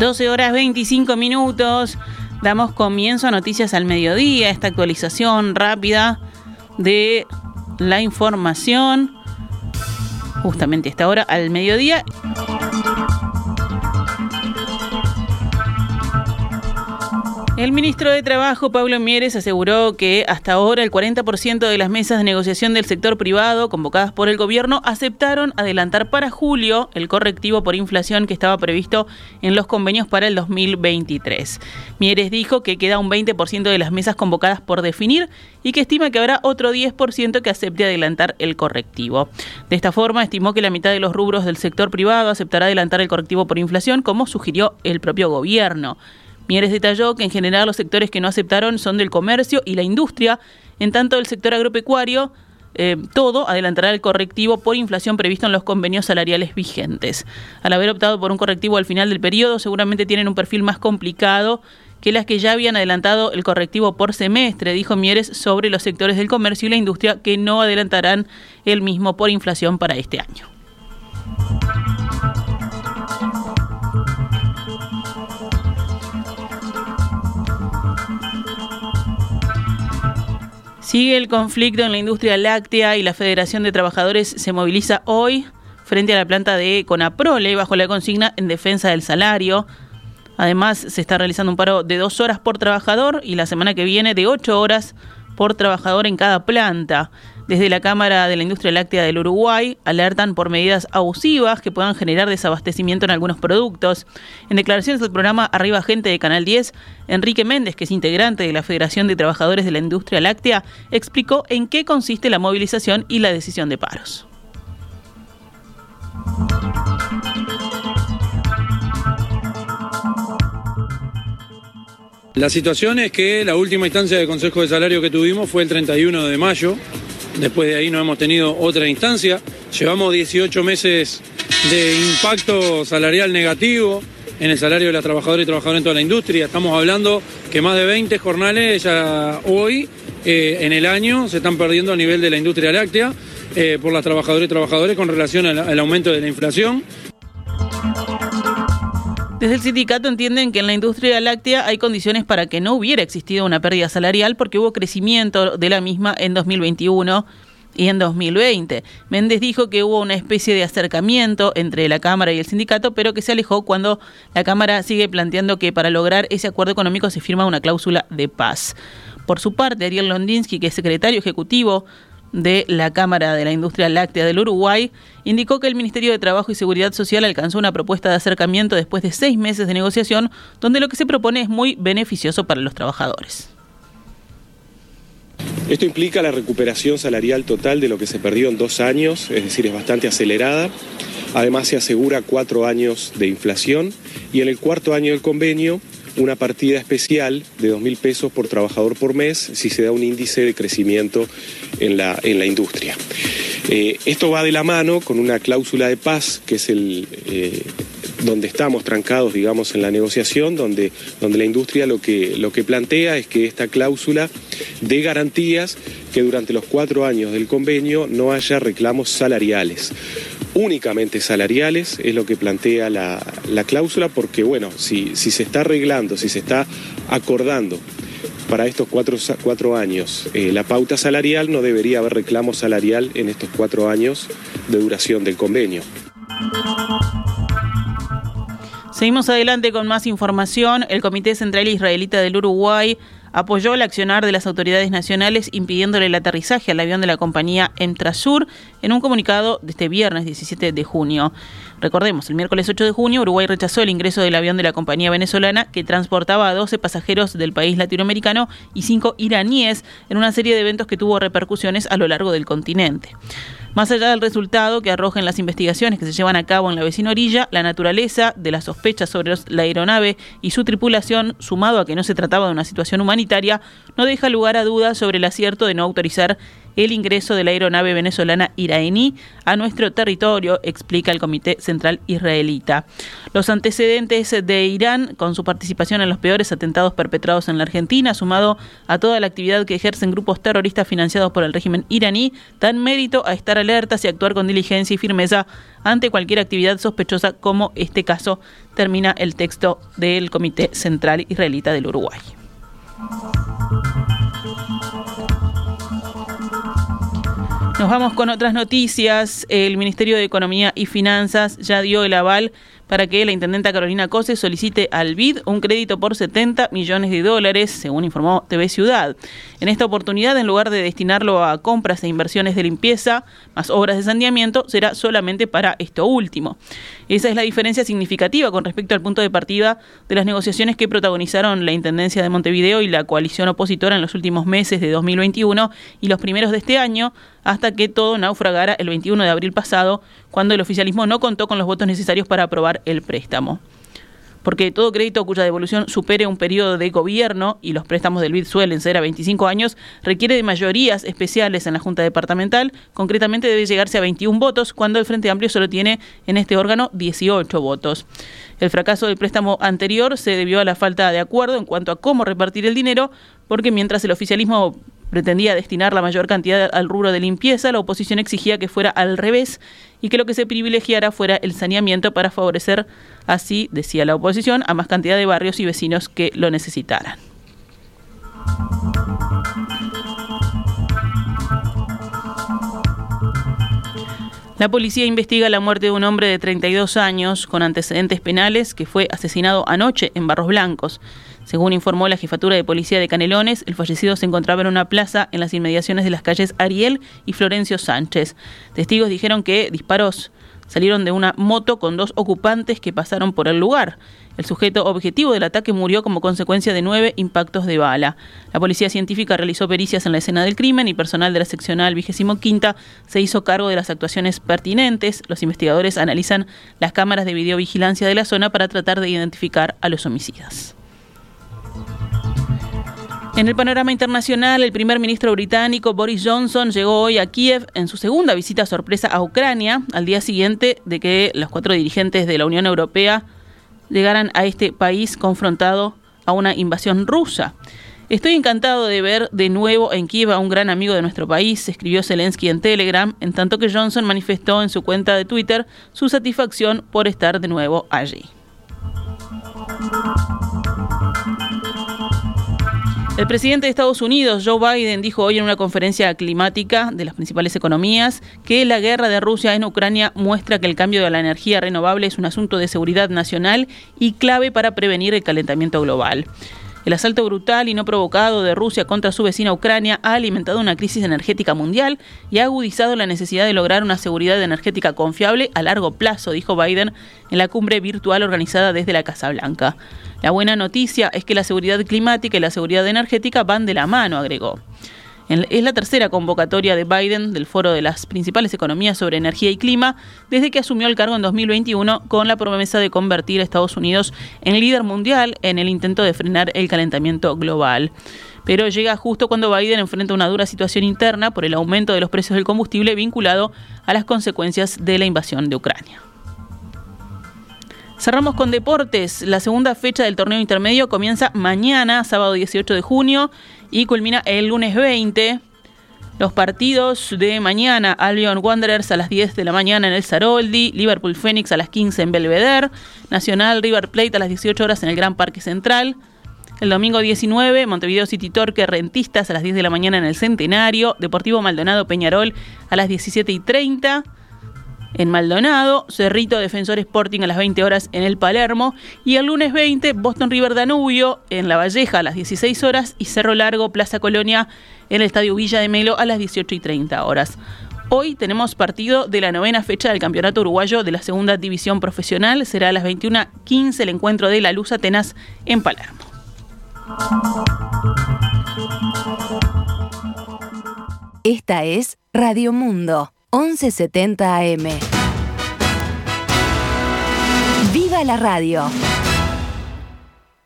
12 horas 25 minutos. Damos comienzo a Noticias al Mediodía, esta actualización rápida de la información. Justamente a esta hora al mediodía. El ministro de Trabajo, Pablo Mieres, aseguró que hasta ahora el 40% de las mesas de negociación del sector privado convocadas por el gobierno aceptaron adelantar para julio el correctivo por inflación que estaba previsto en los convenios para el 2023. Mieres dijo que queda un 20% de las mesas convocadas por definir y que estima que habrá otro 10% que acepte adelantar el correctivo. De esta forma, estimó que la mitad de los rubros del sector privado aceptará adelantar el correctivo por inflación, como sugirió el propio gobierno. Mieres detalló que en general los sectores que no aceptaron son del comercio y la industria, en tanto el sector agropecuario eh, todo adelantará el correctivo por inflación previsto en los convenios salariales vigentes. Al haber optado por un correctivo al final del periodo, seguramente tienen un perfil más complicado que las que ya habían adelantado el correctivo por semestre, dijo Mieres sobre los sectores del comercio y la industria que no adelantarán el mismo por inflación para este año. Sigue el conflicto en la industria láctea y la Federación de Trabajadores se moviliza hoy frente a la planta de Conaprole bajo la consigna en defensa del salario. Además, se está realizando un paro de dos horas por trabajador y la semana que viene de ocho horas por trabajador en cada planta. Desde la Cámara de la Industria Láctea del Uruguay alertan por medidas abusivas que puedan generar desabastecimiento en algunos productos. En declaraciones del programa Arriba Gente de Canal 10, Enrique Méndez, que es integrante de la Federación de Trabajadores de la Industria Láctea, explicó en qué consiste la movilización y la decisión de paros. La situación es que la última instancia de Consejo de Salario que tuvimos fue el 31 de mayo. Después de ahí no hemos tenido otra instancia. Llevamos 18 meses de impacto salarial negativo en el salario de las trabajadoras y trabajadores en toda la industria. Estamos hablando que más de 20 jornales ya hoy eh, en el año se están perdiendo a nivel de la industria láctea eh, por las trabajadoras y trabajadores con relación al aumento de la inflación. Desde el sindicato entienden que en la industria láctea hay condiciones para que no hubiera existido una pérdida salarial porque hubo crecimiento de la misma en 2021 y en 2020. Méndez dijo que hubo una especie de acercamiento entre la Cámara y el sindicato, pero que se alejó cuando la Cámara sigue planteando que para lograr ese acuerdo económico se firma una cláusula de paz. Por su parte, Ariel Londinsky, que es secretario ejecutivo de la Cámara de la Industria Láctea del Uruguay, indicó que el Ministerio de Trabajo y Seguridad Social alcanzó una propuesta de acercamiento después de seis meses de negociación, donde lo que se propone es muy beneficioso para los trabajadores. Esto implica la recuperación salarial total de lo que se perdió en dos años, es decir, es bastante acelerada. Además se asegura cuatro años de inflación y en el cuarto año del convenio una partida especial de dos mil pesos por trabajador por mes si se da un índice de crecimiento en la, en la industria. Eh, esto va de la mano con una cláusula de paz, que es el, eh, donde estamos trancados, digamos, en la negociación, donde, donde la industria lo que, lo que plantea es que esta cláusula dé garantías que durante los cuatro años del convenio no haya reclamos salariales únicamente salariales, es lo que plantea la, cláusula, porque bueno, si, si, se está arreglando, si se está acordando para estos cuatro, cuatro años eh, la pauta salarial, no debería haber reclamo salarial en estos cuatro años de duración del convenio. Seguimos adelante con más información. El Comité Central Israelita del Uruguay apoyó el accionar de las autoridades nacionales impidiéndole el aterrizaje al avión de la compañía Entrasur en un comunicado de este viernes 17 de junio. Recordemos, el miércoles 8 de junio Uruguay rechazó el ingreso del avión de la compañía venezolana que transportaba a 12 pasajeros del país latinoamericano y 5 iraníes en una serie de eventos que tuvo repercusiones a lo largo del continente. Más allá del resultado que arrojen las investigaciones que se llevan a cabo en la vecina orilla, la naturaleza de las sospechas sobre la aeronave y su tripulación, sumado a que no se trataba de una situación humanitaria, no deja lugar a dudas sobre el acierto de no autorizar el ingreso de la aeronave venezolana iraní a nuestro territorio, explica el Comité Central Israelita. Los antecedentes de Irán, con su participación en los peores atentados perpetrados en la Argentina, sumado a toda la actividad que ejercen grupos terroristas financiados por el régimen iraní, dan mérito a estar alertas y actuar con diligencia y firmeza ante cualquier actividad sospechosa como este caso, termina el texto del Comité Central Israelita del Uruguay. Nos vamos con otras noticias. El Ministerio de Economía y Finanzas ya dio el aval para que la intendenta Carolina Cose solicite al BID un crédito por 70 millones de dólares, según informó TV Ciudad. En esta oportunidad, en lugar de destinarlo a compras e inversiones de limpieza, más obras de saneamiento, será solamente para esto último. Esa es la diferencia significativa con respecto al punto de partida de las negociaciones que protagonizaron la Intendencia de Montevideo y la coalición opositora en los últimos meses de 2021 y los primeros de este año, hasta que todo naufragara el 21 de abril pasado, cuando el oficialismo no contó con los votos necesarios para aprobar el préstamo. Porque todo crédito cuya devolución supere un periodo de gobierno, y los préstamos del BID suelen ser a 25 años, requiere de mayorías especiales en la Junta Departamental. Concretamente debe llegarse a 21 votos, cuando el Frente Amplio solo tiene en este órgano 18 votos. El fracaso del préstamo anterior se debió a la falta de acuerdo en cuanto a cómo repartir el dinero, porque mientras el oficialismo pretendía destinar la mayor cantidad al rubro de limpieza, la oposición exigía que fuera al revés y que lo que se privilegiara fuera el saneamiento para favorecer así, decía la oposición, a más cantidad de barrios y vecinos que lo necesitaran. La policía investiga la muerte de un hombre de 32 años con antecedentes penales que fue asesinado anoche en Barros Blancos. Según informó la jefatura de policía de Canelones, el fallecido se encontraba en una plaza en las inmediaciones de las calles Ariel y Florencio Sánchez. Testigos dijeron que disparos salieron de una moto con dos ocupantes que pasaron por el lugar. El sujeto objetivo del ataque murió como consecuencia de nueve impactos de bala. La policía científica realizó pericias en la escena del crimen y personal de la seccional 25 se hizo cargo de las actuaciones pertinentes. Los investigadores analizan las cámaras de videovigilancia de la zona para tratar de identificar a los homicidas. En el panorama internacional, el primer ministro británico Boris Johnson llegó hoy a Kiev en su segunda visita sorpresa a Ucrania, al día siguiente de que los cuatro dirigentes de la Unión Europea llegaran a este país confrontado a una invasión rusa. Estoy encantado de ver de nuevo en Kiev a un gran amigo de nuestro país, escribió Zelensky en Telegram, en tanto que Johnson manifestó en su cuenta de Twitter su satisfacción por estar de nuevo allí. El presidente de Estados Unidos, Joe Biden, dijo hoy en una conferencia climática de las principales economías que la guerra de Rusia en Ucrania muestra que el cambio de la energía renovable es un asunto de seguridad nacional y clave para prevenir el calentamiento global. El asalto brutal y no provocado de Rusia contra su vecina Ucrania ha alimentado una crisis energética mundial y ha agudizado la necesidad de lograr una seguridad energética confiable a largo plazo, dijo Biden en la cumbre virtual organizada desde la Casa Blanca. La buena noticia es que la seguridad climática y la seguridad energética van de la mano, agregó. Es la tercera convocatoria de Biden del Foro de las principales economías sobre energía y clima desde que asumió el cargo en 2021 con la promesa de convertir a Estados Unidos en líder mundial en el intento de frenar el calentamiento global. Pero llega justo cuando Biden enfrenta una dura situación interna por el aumento de los precios del combustible vinculado a las consecuencias de la invasión de Ucrania. Cerramos con deportes. La segunda fecha del torneo intermedio comienza mañana, sábado 18 de junio, y culmina el lunes 20. Los partidos de mañana, Albion Wanderers a las 10 de la mañana en el Saroldi, Liverpool Phoenix a las 15 en Belvedere, Nacional River Plate a las 18 horas en el Gran Parque Central. El domingo 19, Montevideo City Torque Rentistas a las 10 de la mañana en el Centenario, Deportivo Maldonado Peñarol a las 17 y 30 en Maldonado, Cerrito Defensor Sporting a las 20 horas en el Palermo y el lunes 20 Boston River Danubio en La Valleja a las 16 horas y Cerro Largo Plaza Colonia en el Estadio Villa de Melo a las 18 y 30 horas. Hoy tenemos partido de la novena fecha del Campeonato Uruguayo de la Segunda División Profesional. Será a las 21.15 el encuentro de la Luz Atenas en Palermo. Esta es Radio Mundo. 1170 AM. ¡Viva la radio!